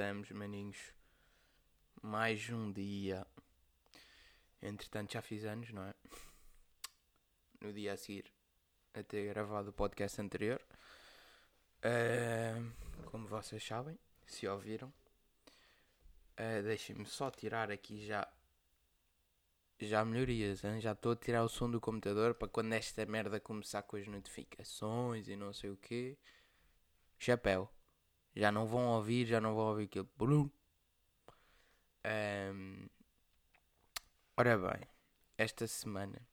Estamos, maninhos? Mais um dia. Entretanto, já fiz anos, não é? No dia a seguir a ter gravado o podcast anterior. Uh, como vocês sabem, se ouviram. Uh, Deixem-me só tirar aqui já. Já melhorias, hein? já estou a tirar o som do computador para quando esta merda começar com as notificações e não sei o que. Chapéu. Já não vão ouvir, já não vão ouvir. Blum. Um, ora bem, esta semana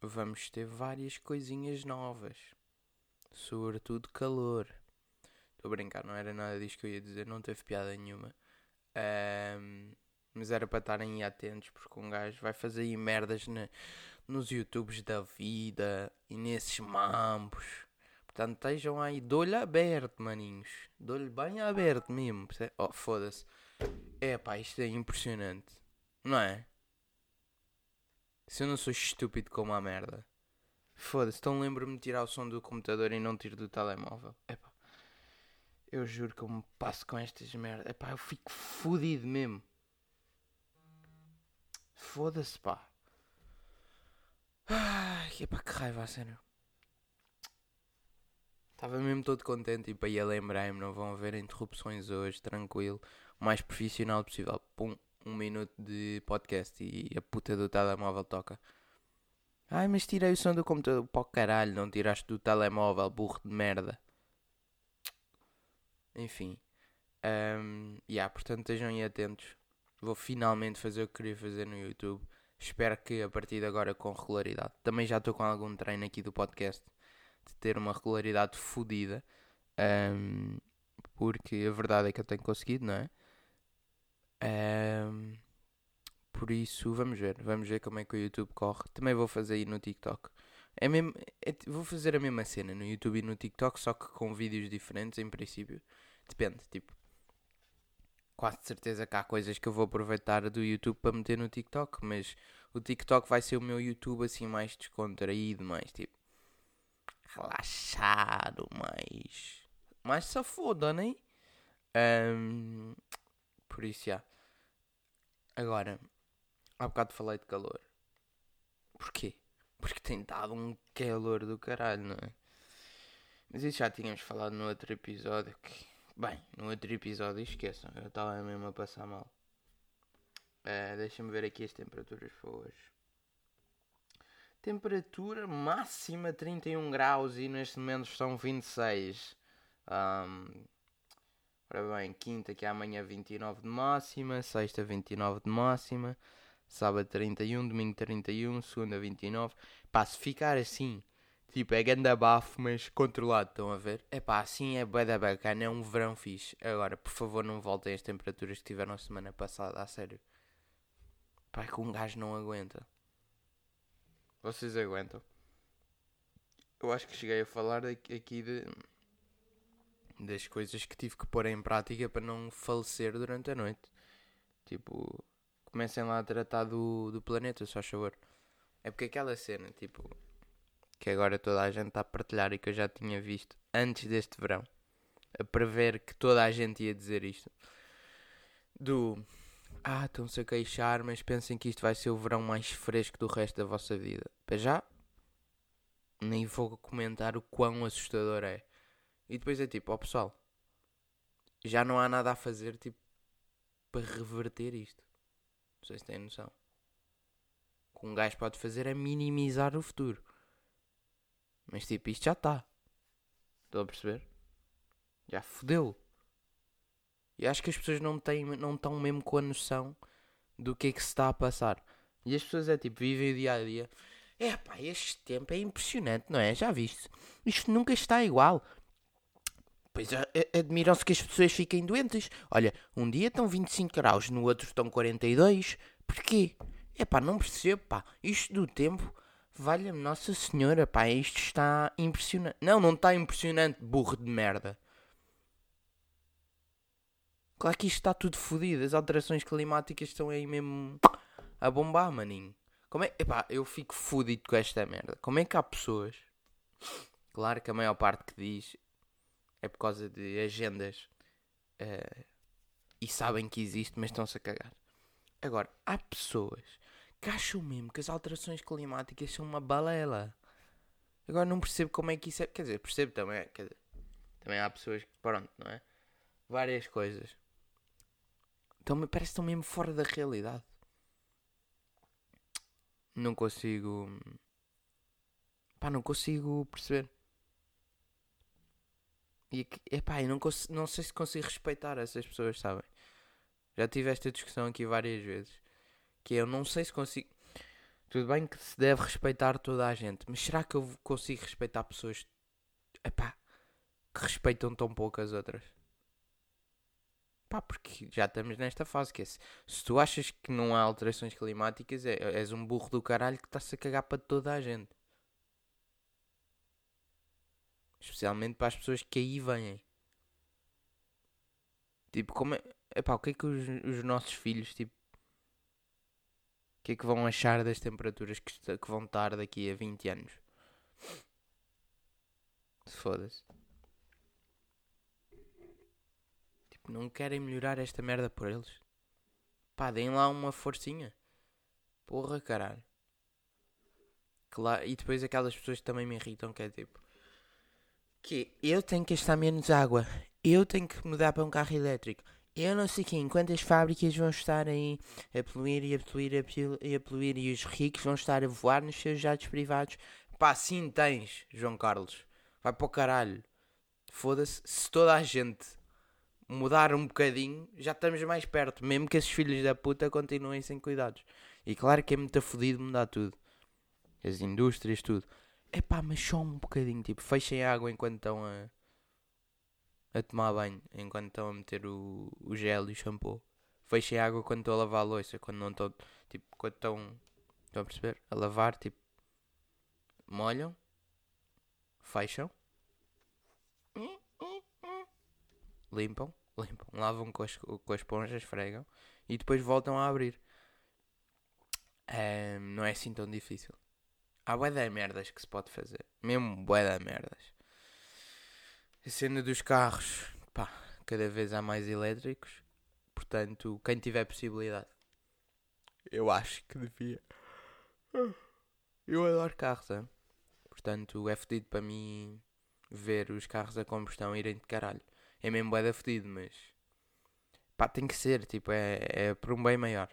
vamos ter várias coisinhas novas. Sobretudo calor. Estou a brincar, não era nada disto que eu ia dizer, não teve piada nenhuma. Um, mas era para estarem atentos, porque um gajo vai fazer aí merdas na, nos YouTubes da vida e nesses mambos. Portanto, estejam aí de olho aberto, maninhos. De olho bem aberto mesmo. Oh, foda-se. É pá, isto é impressionante. Não é? Se eu não sou estúpido como a merda. Foda-se, então lembro-me de tirar o som do computador e não tiro do telemóvel. É pá. Eu juro que eu me passo com estas merdas. É pá, eu fico fodido mesmo. Foda-se, pá. Ai, é pá, que raiva, a sério. Estava mesmo todo contente e para ir a lembrar-me, não vão haver interrupções hoje, tranquilo, o mais profissional possível. Pum, um minuto de podcast e a puta do telemóvel toca. Ai, mas tirei o som do computador para o caralho, não tiraste do telemóvel, burro de merda. Enfim. Um, yeah, portanto estejam aí atentos. Vou finalmente fazer o que queria fazer no YouTube. Espero que a partir de agora com regularidade. Também já estou com algum treino aqui do podcast de ter uma regularidade fodida. Um, porque a verdade é que eu tenho conseguido, não é? Um, por isso, vamos ver. Vamos ver como é que o YouTube corre. Também vou fazer aí no TikTok. É mesmo, é, vou fazer a mesma cena no YouTube e no TikTok, só que com vídeos diferentes, em princípio. Depende, tipo. Quase de certeza que há coisas que eu vou aproveitar do YouTube para meter no TikTok, mas o TikTok vai ser o meu YouTube assim mais descontraído, mais tipo relaxado, mais. mais safoda, né? Um, por isso, já. Agora, há bocado falei de calor. Porquê? Porque tem dado um calor do caralho, não é? Mas isso já tínhamos falado no outro episódio. Que, bem, no outro episódio, esqueçam, eu estava mesmo a passar mal. Uh, Deixa-me ver aqui as temperaturas para hoje. Temperatura máxima 31 graus e neste momento são 26. Um, ora bem, quinta que é amanhã 29 de máxima, sexta 29 de máxima, sábado 31, domingo 31, segunda 29. Pá, se ficar assim, tipo, é ganda bafo, mas controlado, estão a ver? É pá, assim é bué da bacana, é um verão fixe. Agora, por favor, não voltem às temperaturas que tiveram a semana passada, a sério. Pá, é que um gajo não aguenta. Vocês aguentam? Eu acho que cheguei a falar aqui de das coisas que tive que pôr em prática para não falecer durante a noite. Tipo, comecem lá a tratar do, do planeta, só favor. É porque aquela cena, tipo, que agora toda a gente está a partilhar e que eu já tinha visto antes deste verão, a prever que toda a gente ia dizer isto. Do ah, estão-se a queixar, mas pensem que isto vai ser o verão mais fresco do resto da vossa vida. Para já, nem vou comentar o quão assustador é. E depois é tipo, ó oh, pessoal, já não há nada a fazer tipo para reverter isto. Não sei se têm noção. O que um gajo pode fazer é minimizar o futuro. Mas tipo, isto já está. Estão a perceber? Já fodeu. E acho que as pessoas não, têm, não estão mesmo com a noção do que é que se está a passar. E as pessoas é tipo, vivem o dia a dia. É pá, este tempo é impressionante, não é? Já viste? Isto nunca está igual. Pois admiram-se que as pessoas fiquem doentes. Olha, um dia estão 25 graus, no outro estão 42. Porquê? É pá, não percebo, pá. Isto do tempo, valha-me Nossa Senhora, pá, isto está impressionante. Não, não está impressionante, burro de merda. Claro que isto está tudo fodido. As alterações climáticas estão aí mesmo a bombar, maninho. Como é. Epá, eu fico fodido com esta merda. Como é que há pessoas. Claro que a maior parte que diz é por causa de agendas Uh, e sabem que existe, mas estão-se a cagar. Agora, há pessoas que acham mesmo que as alterações climáticas são uma balela. Agora não percebo como é que isso é. Quer dizer, percebo também. Dizer, também há pessoas que, pronto, não é? Várias coisas. Então, parece que estão mesmo fora da realidade. Não consigo. Pá, não consigo perceber. E epá, eu não, não sei se consigo respeitar essas pessoas, sabem? Já tive esta discussão aqui várias vezes. Que eu não sei se consigo. Tudo bem que se deve respeitar toda a gente, mas será que eu consigo respeitar pessoas epá, que respeitam tão pouco as outras? Pá, porque já estamos nesta fase que é, se, tu achas que não há alterações climáticas, é, és um burro do caralho que está-se a cagar para toda a gente. Especialmente para as pessoas que aí vêm. Tipo, como é. Epá, o que é que os, os nossos filhos, tipo. O que é que vão achar das temperaturas que, que vão estar daqui a 20 anos? Foda-se. Não querem melhorar esta merda por eles. Pá, deem lá uma forcinha. Porra, caralho. Claro, e depois aquelas pessoas que também me irritam, que é tipo que eu tenho que gastar menos água, eu tenho que mudar para um carro elétrico. Eu não sei quem, quantas fábricas vão estar aí a poluir e a poluir e a poluir e os ricos vão estar a voar nos seus jatos privados. Pá, sim tens, João Carlos. Vai para o caralho. Foda-se, se toda a gente mudar um bocadinho, já estamos mais perto. Mesmo que esses filhos da puta continuem sem cuidados. E claro que é muito fodido mudar tudo. As indústrias, tudo. É pá, mas só um bocadinho. Tipo, fechem a água enquanto estão a, a tomar banho. Enquanto estão a meter o, o gel e o shampoo. Fechem a água quando estão a lavar a louça. Quando não estão. Tipo, quando estão. Estão a perceber? A lavar, tipo. Molham. Fecham. Limpam. Limpam. Lavam com as, com as esponjas, esfregam. E depois voltam a abrir. Um, não é assim tão difícil. Há bué de merdas que se pode fazer. Mesmo bué de merdas. A cena dos carros, pá, cada vez há mais elétricos. Portanto, quem tiver possibilidade, eu acho que devia. Eu adoro carros, é? Portanto, é fedido para mim ver os carros a combustão irem de caralho. É mesmo bué de fedido, mas... Pá, tem que ser, tipo, é, é por um bem maior.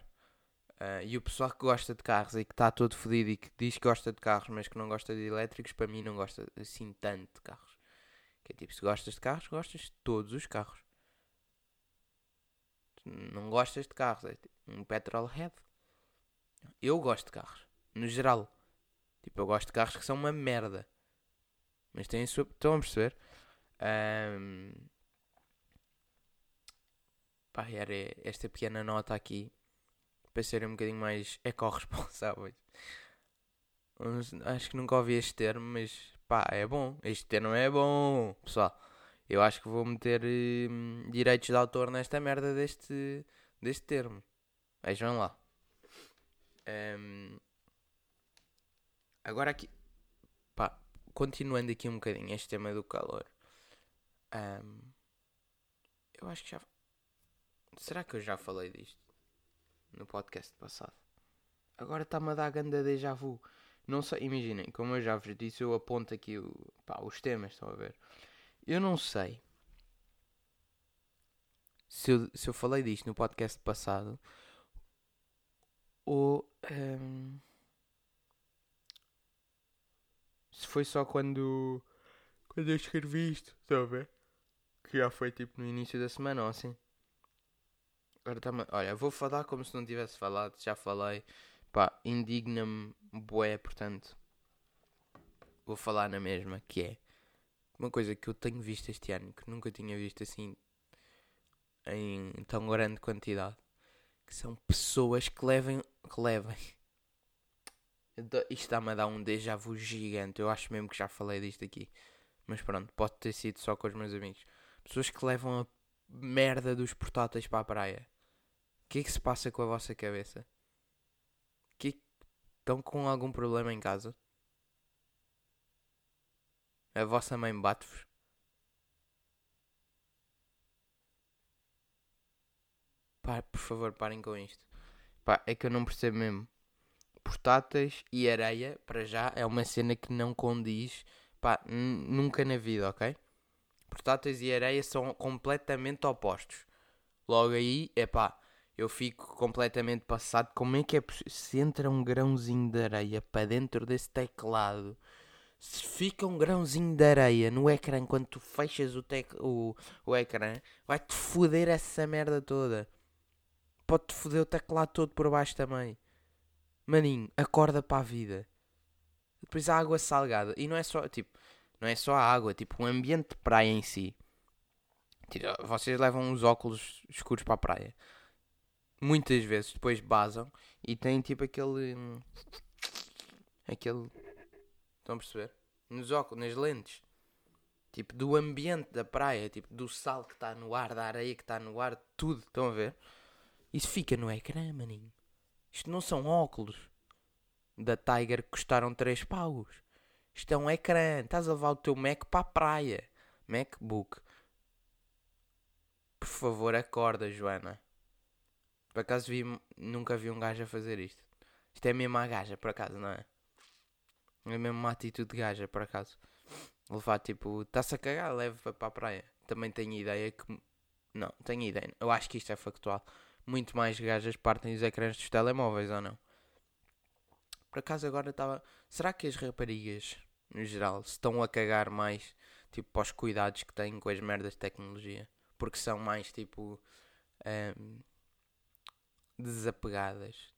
Uh, e o pessoal que gosta de carros e que está todo fodido e que diz que gosta de carros, mas que não gosta de elétricos, para mim não gosta assim tanto de carros. Que é tipo, se gostas de carros, gostas de todos os carros. Não gostas de carros, é tipo um petrolhead. Eu gosto de carros, no geral. Tipo, eu gosto de carros que são uma merda. Mas têm a sua. Estão a perceber? Um... Pá, era esta pequena nota aqui para serem um bocadinho mais eco-responsáveis. Acho que nunca ouvi este termo, mas pá, é bom. Este termo é bom, pessoal. Eu acho que vou meter hum, direitos de autor nesta merda deste, deste termo. Vejam lá. Um, agora aqui, pá, continuando aqui um bocadinho este tema do calor. Um, eu acho que já. Será que eu já falei disto? no podcast passado. Agora está-me a dar ganda déjà vu. Não sei, imaginem, como eu já vos disse, eu aponto aqui o, pá, os temas, estão a ver? Eu não sei se eu, se eu falei disto no podcast passado ou um, se foi só quando, quando eu escrevi isto, estão a ver? Que já foi tipo no início da semana ou assim. Agora tá Olha, vou falar como se não tivesse falado, já falei. Pá, indigna-me bué, portanto. Vou falar na mesma, que é uma coisa que eu tenho visto este ano, que nunca tinha visto assim em tão grande quantidade. Que são pessoas que levem. que levem. Isto está-me a dar um déjà vu gigante. Eu acho mesmo que já falei disto aqui. Mas pronto, pode ter sido só com os meus amigos. Pessoas que levam a merda dos portáteis para a praia. Que é que se passa com a vossa cabeça? Que estão com algum problema em casa? A vossa mãe bate-vos? Pá, por favor, parem com isto. Pá, é que eu não percebo mesmo. Portáteis e areia, para já, é uma cena que não condiz. Pá, nunca na vida, ok? Portáteis e areia são completamente opostos. Logo aí, é pá, eu fico completamente passado. Como é que é possível? Se entra um grãozinho de areia para dentro desse teclado, se fica um grãozinho de areia no ecrã quando tu fechas o, tec o, o ecrã, vai-te foder essa merda toda. Pode-te foder o teclado todo por baixo também. Maninho, acorda para a vida. Depois a água salgada. E não é só, tipo, não é só a água, tipo, o ambiente de praia em si. Tipo, vocês levam os óculos escuros para a praia muitas vezes depois basam e têm tipo aquele. aquele. Estão a perceber? Nos óculos, nas lentes. Tipo, do ambiente da praia, tipo, do sal que está no ar, da areia que está no ar, tudo. Estão a ver? Isso fica no ecrã, maninho. Isto não são óculos da Tiger que custaram 3 paus. Isto é um ecrã. Estás a levar o teu Mac para a praia. MacBook. Por favor, acorda, Joana. Por acaso vi, nunca vi um gajo a fazer isto. Isto é mesmo a gaja, por acaso, não é? É mesmo uma atitude de gaja, por acaso. Levar tipo, está-se a cagar, leva para a praia. Também tenho ideia que. Não, tenho ideia. Eu acho que isto é factual. Muito mais gajas partem os ecrãs dos telemóveis ou não? Por acaso agora estava. Será que as raparigas, no geral, se estão a cagar mais tipo para os cuidados que têm com as merdas de tecnologia? Porque são mais tipo. Um, desapegadas.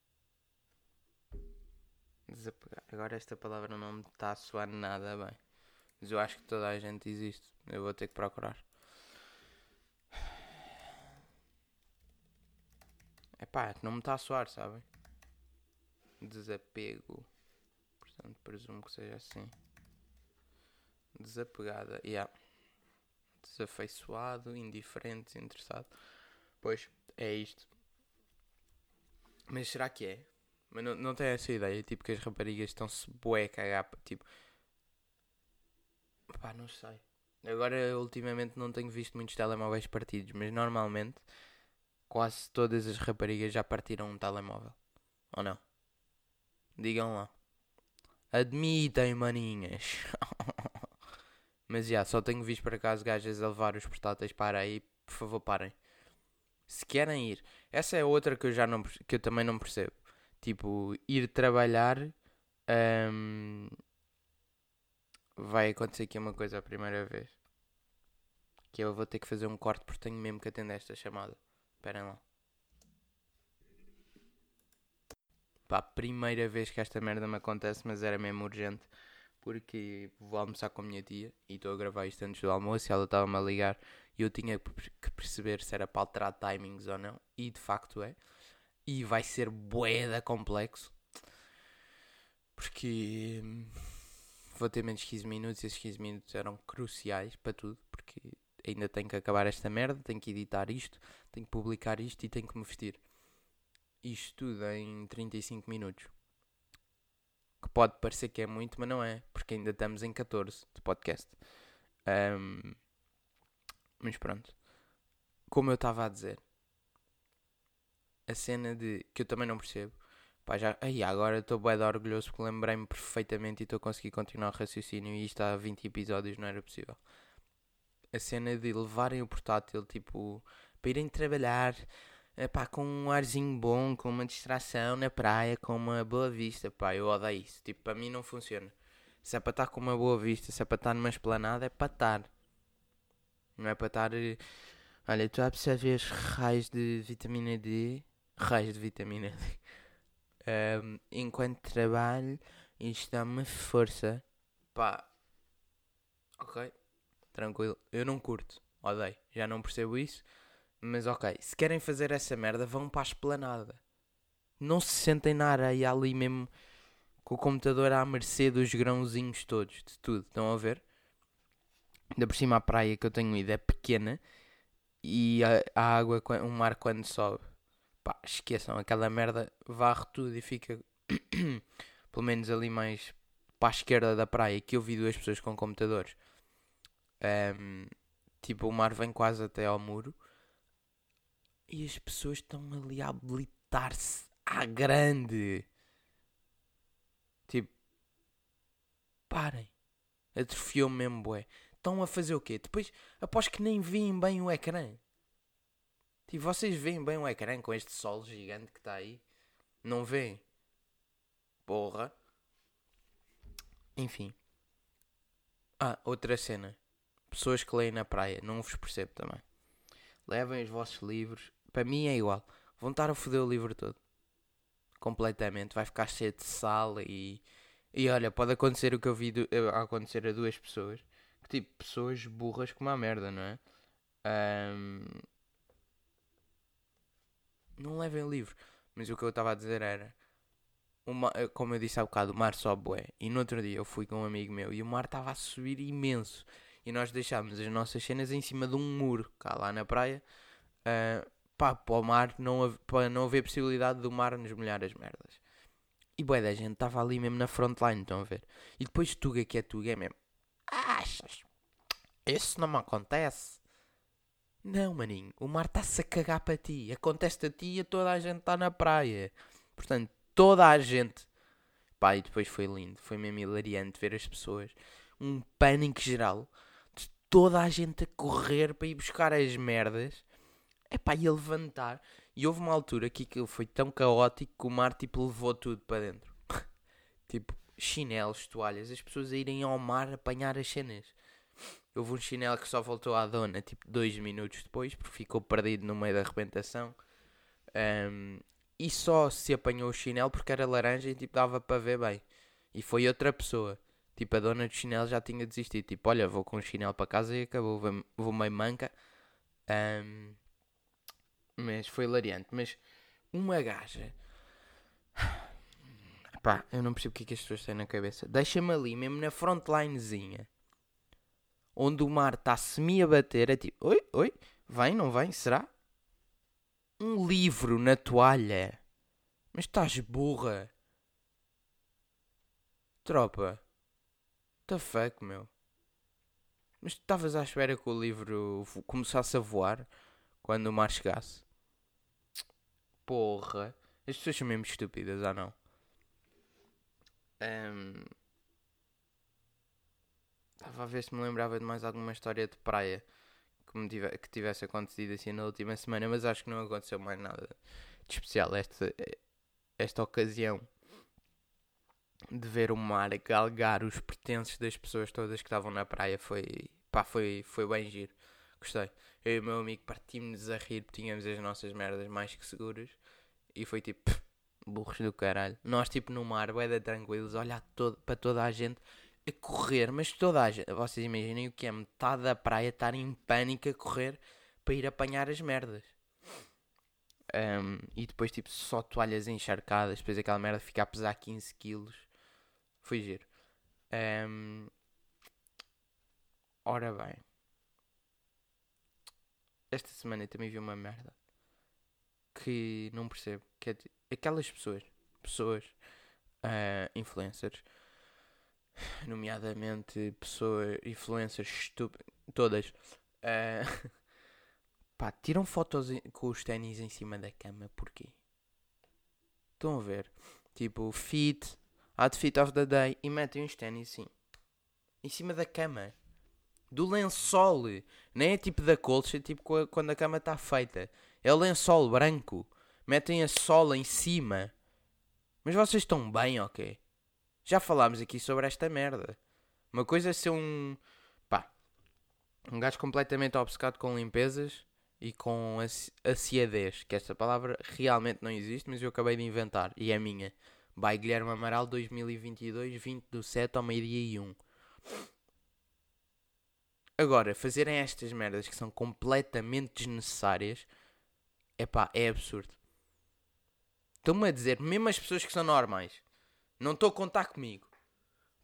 Agora esta palavra não me está a soar nada bem. Mas eu acho que toda a gente existe. Eu vou ter que procurar. É pá, não me está a soar, sabem? Desapego. Portanto, presumo que seja assim. Desapegada. Yeah. Desafeiçoado, indiferente, interessado. Pois, é isto. Mas será que é? Mas não, não tem essa ideia, tipo, que as raparigas estão-se bué a cagar, tipo... Pá, não sei. Agora, ultimamente, não tenho visto muitos telemóveis partidos, mas normalmente, quase todas as raparigas já partiram um telemóvel. Ou não? Digam lá. Admitem, maninhas. mas já, só tenho visto por acaso gajas a levar os portáteis para aí. Por favor, parem se querem ir. Essa é outra que eu já não que eu também não percebo. Tipo, ir trabalhar um, vai acontecer aqui uma coisa a primeira vez. Que eu vou ter que fazer um corte porque tenho mesmo que atender esta chamada. Esperem lá. Pá, primeira vez que esta merda me acontece, mas era mesmo urgente. Porque vou almoçar com a minha tia e estou a gravar isto antes do almoço e ela estava-me a ligar e eu tinha que perceber se era para alterar timings ou não, e de facto é. E vai ser boeda complexo, porque hum, vou ter menos 15 minutos e esses 15 minutos eram cruciais para tudo, porque ainda tenho que acabar esta merda, tenho que editar isto, tenho que publicar isto e tenho que me vestir. Isto tudo em 35 minutos. Que pode parecer que é muito, mas não é, porque ainda estamos em 14 de podcast. Um, mas pronto. Como eu estava a dizer. A cena de. que eu também não percebo. Pá, já. Aí, agora estou bem orgulhoso porque lembrei-me perfeitamente e estou a conseguir continuar o raciocínio. E isto há 20 episódios não era possível. A cena de levarem o portátil, tipo. para irem trabalhar. Epá, com um arzinho bom, com uma distração na praia, com uma boa vista, pá, eu odeio isso. Tipo, para mim não funciona. Se é para estar com uma boa vista, se é para estar numa esplanada, é para estar. Não é para estar. Eh, olha, tu a absorver raios de vitamina D. Raios de vitamina D. Um, enquanto trabalho, isto dá-me força. Pá. Ok. Tranquilo. Eu não curto. Odeio. Já não percebo isso. Mas ok. Se querem fazer essa merda, vão para a esplanada. Não se sentem na areia ali mesmo com o computador à mercê dos grãozinhos todos, de tudo. Estão a ver? Ainda por cima a praia que eu tenho ido é pequena e a, a água, o mar quando sobe, pá, esqueçam, aquela merda varre tudo e fica pelo menos ali mais para a esquerda da praia que eu vi duas pessoas com computadores. Um, tipo, o mar vem quase até ao muro E as pessoas estão ali a habilitar-se à grande. Tipo, parem. Atrofiou-me mesmo. Estão a fazer o quê? Depois, após que nem veem bem o ecrã. Tipo, vocês veem bem o ecrã com este sol gigante que está aí? Não veem? Porra. Enfim. Ah, outra cena. Pessoas que leem na praia. Não vos percebo também. Levem os vossos livros. Para mim é igual. Vão estar a foder o livro todo. Completamente. Vai ficar cheio de sal e... E olha, pode acontecer o que eu vi do, acontecer a duas pessoas. Que tipo, pessoas burras como a merda, não é? Um... Não levem livro. Mas o que eu estava a dizer era uma, eh, como eu disse há bocado, o mar sobe bué. E no outro dia eu fui com um amigo meu e o mar estava a subir imenso. E nós deixámos as nossas cenas em cima de um muro, cá lá na praia, uh, pá, para o mar, não, para não haver possibilidade do mar nos molhar as merdas. E bué da gente estava ali mesmo na frontline, estão a ver? E depois Tuga, que é Tuga, é mesmo. Achas? Isso não me acontece. Não, maninho, o mar está-se a cagar para ti. Acontece a ti e toda a gente está na praia. Portanto, toda a gente. Pá, e depois foi lindo, foi mesmo hilariante ver as pessoas. Um pânico geral de toda a gente a correr para ir buscar as merdas. É pá, e a levantar. E houve uma altura que aquilo foi tão caótico que o mar tipo levou tudo para dentro. tipo, chinelos, toalhas, as pessoas a irem ao mar apanhar as cenas. Houve um chinelo que só voltou à dona tipo dois minutos depois porque ficou perdido no meio da arrebentação. Um, e só se apanhou o chinelo porque era laranja e tipo dava para ver bem. E foi outra pessoa. Tipo, a dona do chinelo já tinha desistido. Tipo, olha, vou com o chinelo para casa e acabou. Vou meio manca. Um, mas foi hilariante. Mas uma gaja. Pá, eu não percebo o que é que as pessoas têm na cabeça. Deixa-me ali, mesmo na frontlinezinha. Onde o mar está semi a bater. É tipo, oi, oi, vem, não vem? Será? um livro na toalha. Mas estás burra. Tropa. What the fuck, meu? Mas estavas à espera que o livro começasse a voar quando o mar chegasse? Porra. As pessoas são mesmo estúpidas, ou não? Um... Estava a ver se me lembrava de mais alguma história de praia que, tive, que tivesse acontecido assim na última semana, mas acho que não aconteceu mais nada de especial esta, esta ocasião de ver o mar galgar os pertences das pessoas todas que estavam na praia foi, pá, foi, foi bem giro. Gostei. Eu e o meu amigo partimos-nos a rir tínhamos as nossas merdas mais que seguras e foi tipo, burros do caralho. Nós, tipo, no mar, bué tranquilos, olhar todo, para toda a gente a correr, mas toda a gente, vocês imaginem o que é metade da praia estar em pânico a correr para ir apanhar as merdas. Um, e depois, tipo, só toalhas encharcadas, depois aquela merda fica a pesar 15 quilos. Foi giro. Um, ora bem. Esta semana também vi uma merda que não percebo. Que é aquelas pessoas, pessoas, uh, influencers, nomeadamente pessoas, influencers estúpidas, todas, uh, pá, tiram fotos com os ténis em cima da cama, porquê? Estão a ver? Tipo, fit, outfit of the day, e metem os ténis assim, em cima da cama. Do lençol, nem é tipo da colcha, tipo quando a cama está feita. É o lençol branco. Metem a sola em cima. Mas vocês estão bem, ok? Já falámos aqui sobre esta merda. Uma coisa é ser um. pá. Um gajo completamente obcecado com limpezas e com aciadez. Que esta palavra realmente não existe, mas eu acabei de inventar. E é minha. By Guilherme Amaral 2022, 20 do 7 ao meio-dia e 1. Agora, fazerem estas merdas que são completamente desnecessárias. é pá, é absurdo. Estão-me a dizer, mesmo as pessoas que são normais não estou a contar comigo.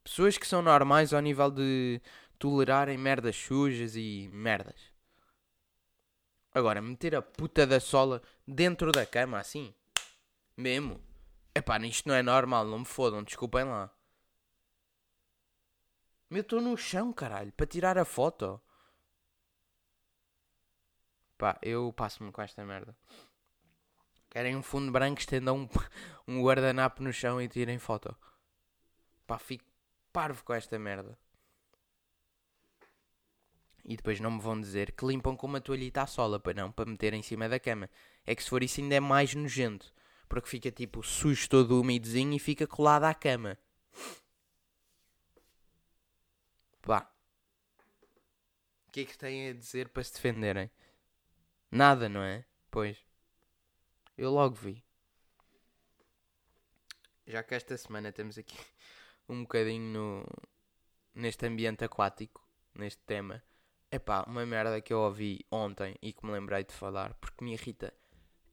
Pessoas que são normais ao nível de tolerarem merdas sujas e merdas. Agora, meter a puta da sola dentro da cama assim. Mesmo. Epá, isto não é normal, não me fodam, desculpem lá. Eu estou no chão, caralho, para tirar a foto. Pá, eu passo-me com esta merda. Querem um fundo branco, estendam um, um guardanapo no chão e tirem foto. Pá, fico parvo com esta merda. E depois não me vão dizer que limpam com uma toalhita à sola, para não, para meter em cima da cama. É que se for isso ainda é mais nojento. Porque fica tipo sujo todo umidozinho e fica colado à cama. Pá. O que é que têm a dizer para se defenderem? Nada, não é? Pois. Eu logo vi. Já que esta semana temos aqui um bocadinho no, neste ambiente aquático, neste tema. Epá, uma merda que eu ouvi ontem e que me lembrei de falar porque me irrita.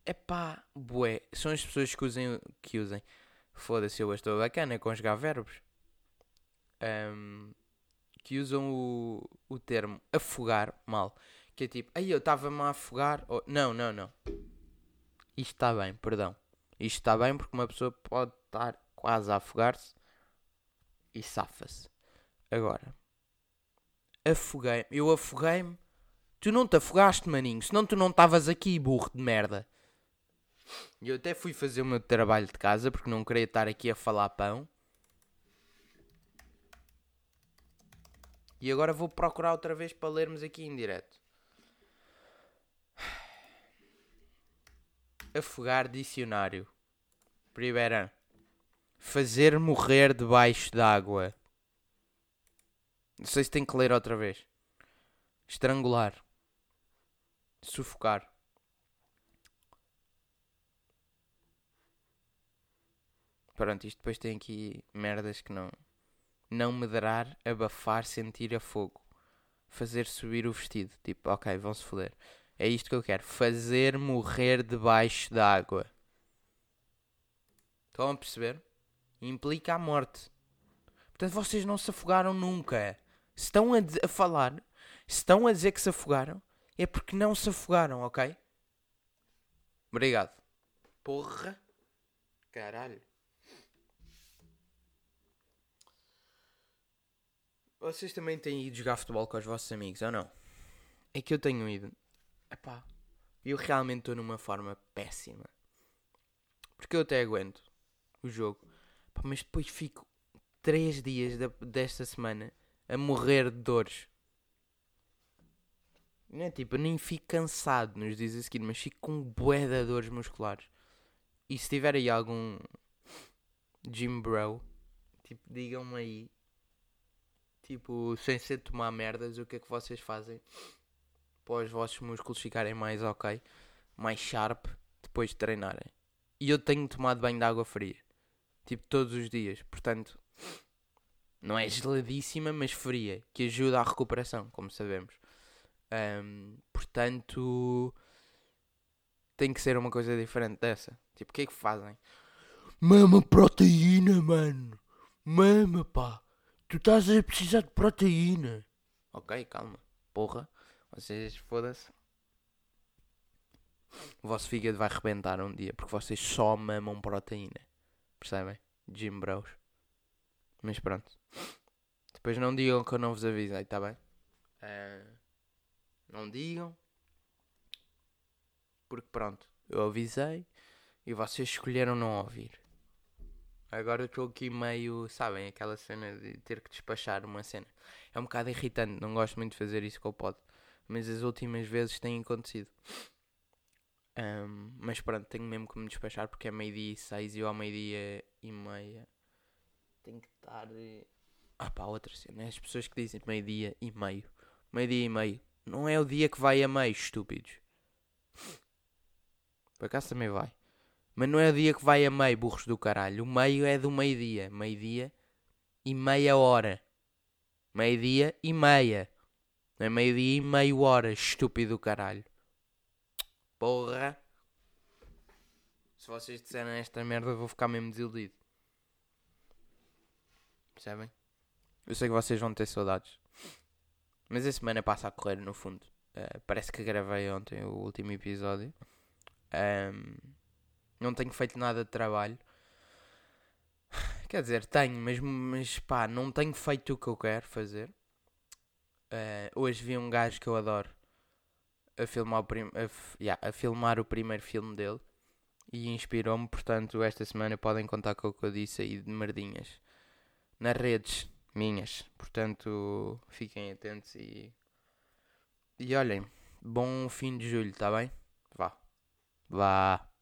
Epá, bué, são as pessoas que usem, que usem. Foda-se, eu estou bacana conjugar verbos. Um, que usam o, o termo afogar mal. Que é tipo, aí eu estava-me a afogar. Ou, não, não, não. Isto está bem, perdão. Isto está bem porque uma pessoa pode estar quase a afogar-se e safa-se. Agora, afoguei eu afoguei-me. Tu não te afogaste, maninho, senão tu não estavas aqui, burro de merda. Eu até fui fazer o meu trabalho de casa porque não queria estar aqui a falar pão. E agora vou procurar outra vez para lermos aqui em direto. Afogar dicionário. Primeira. Fazer morrer debaixo d'água. Não sei se tem que ler outra vez. Estrangular. Sufocar. Pronto, isto depois tem aqui merdas que não não medrar, abafar, sentir a fogo. Fazer subir o vestido. Tipo, ok, vão-se foder. É isto que eu quero. Fazer morrer debaixo d'água. Estão a perceber? Implica a morte. Portanto, vocês não se afogaram nunca. Se estão a, a falar, se estão a dizer que se afogaram, é porque não se afogaram, ok? Obrigado. Porra. Caralho. Vocês também têm ido jogar futebol com os vossos amigos, ou não? É que eu tenho ido. Epá, eu realmente estou numa forma péssima. Porque eu até aguento o jogo. Epá, mas depois fico 3 dias de, desta semana a morrer de dores. Não é tipo, eu nem fico cansado nos dias a seguir, mas fico com bué de dores musculares. E se tiver aí algum gym bro, tipo, digam-me aí Tipo, sem ser tomar merdas, o que é que vocês fazem para os vossos músculos ficarem mais ok, mais sharp depois de treinarem? E eu tenho tomado banho de água fria, tipo todos os dias, portanto, não é geladíssima, mas fria, que ajuda à recuperação, como sabemos. Um, portanto, tem que ser uma coisa diferente dessa. Tipo, o que é que fazem? Mama proteína, mano! Mama, pá! Tu estás a precisar de proteína. Ok, calma. Porra. Vocês, foda-se. O vosso fígado vai rebentar um dia porque vocês só mamam proteína. Percebem? Jim Bros. Mas pronto. Depois não digam que eu não vos avisei, tá bem? Uh, não digam. Porque pronto, eu avisei e vocês escolheram não ouvir. Agora estou aqui meio, sabem, aquela cena de ter que despachar uma cena. É um bocado irritante, não gosto muito de fazer isso com o pod. Mas as últimas vezes tem acontecido. Um, mas pronto, tenho mesmo que me despachar porque é meio-dia e seis e eu ao meio-dia e meia tenho que estar. Eh, ah pá, outra cena. É as pessoas que dizem meio-dia e meio. Meio-dia e meio. Não é o dia que vai a meio, estúpidos. Por acaso também vai. Mas não é o dia que vai a meio, burros do caralho. O meio é do meio-dia. Meio-dia e meia hora. Meio-dia e meia. Não é meio-dia e meia hora, estúpido do caralho. Porra. Se vocês disserem esta merda, vou ficar mesmo desiludido. Percebem? Eu sei que vocês vão ter saudades. Mas a semana passa a correr, no fundo. Uh, parece que gravei ontem o último episódio. Um, não tenho feito nada de trabalho. Quer dizer, tenho, mas, mas pá, não tenho feito o que eu quero fazer. Uh, hoje vi um gajo que eu adoro a filmar o, prim a, yeah, a filmar o primeiro filme dele e inspirou-me, portanto, esta semana podem contar com o que eu disse aí de merdinhas nas redes minhas, portanto, fiquem atentos e e olhem, bom fim de julho, tá bem? Vá, vá.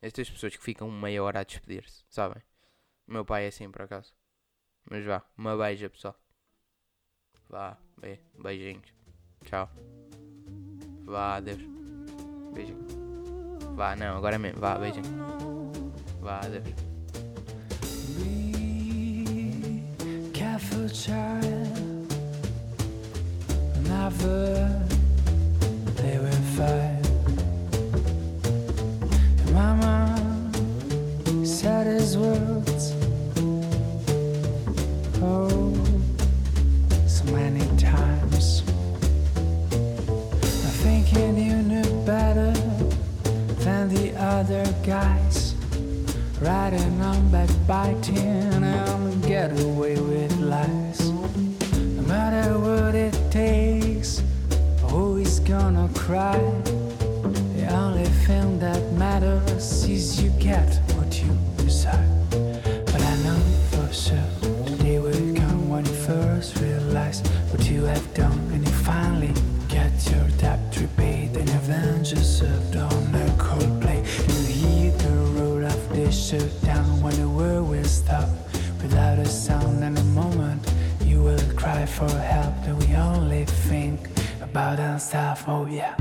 Estas pessoas que ficam meia hora a despedir-se, sabem? O meu pai é assim por acaso, mas vá, uma beija pessoal, vá, be beijinhos, tchau, vá, adeus, beijinho. Vá, não, agora mesmo. Vá, beijinho. Vá, adeus. Careful, child. Never they will fight. Mama said his words. Oh, so many times. I'm thinking you knew better than the other guys Riding on backbiting and get away with lies No matter what it takes, always gonna cry get what you desire. But I know for sure the day will come when you first realize what you have done and you finally get your debt repaid and your avenge yourself on a cold plate. You hear the roar of the shutdown when the world will stop without a sound and a moment you will cry for help. That we only think about ourselves, oh yeah.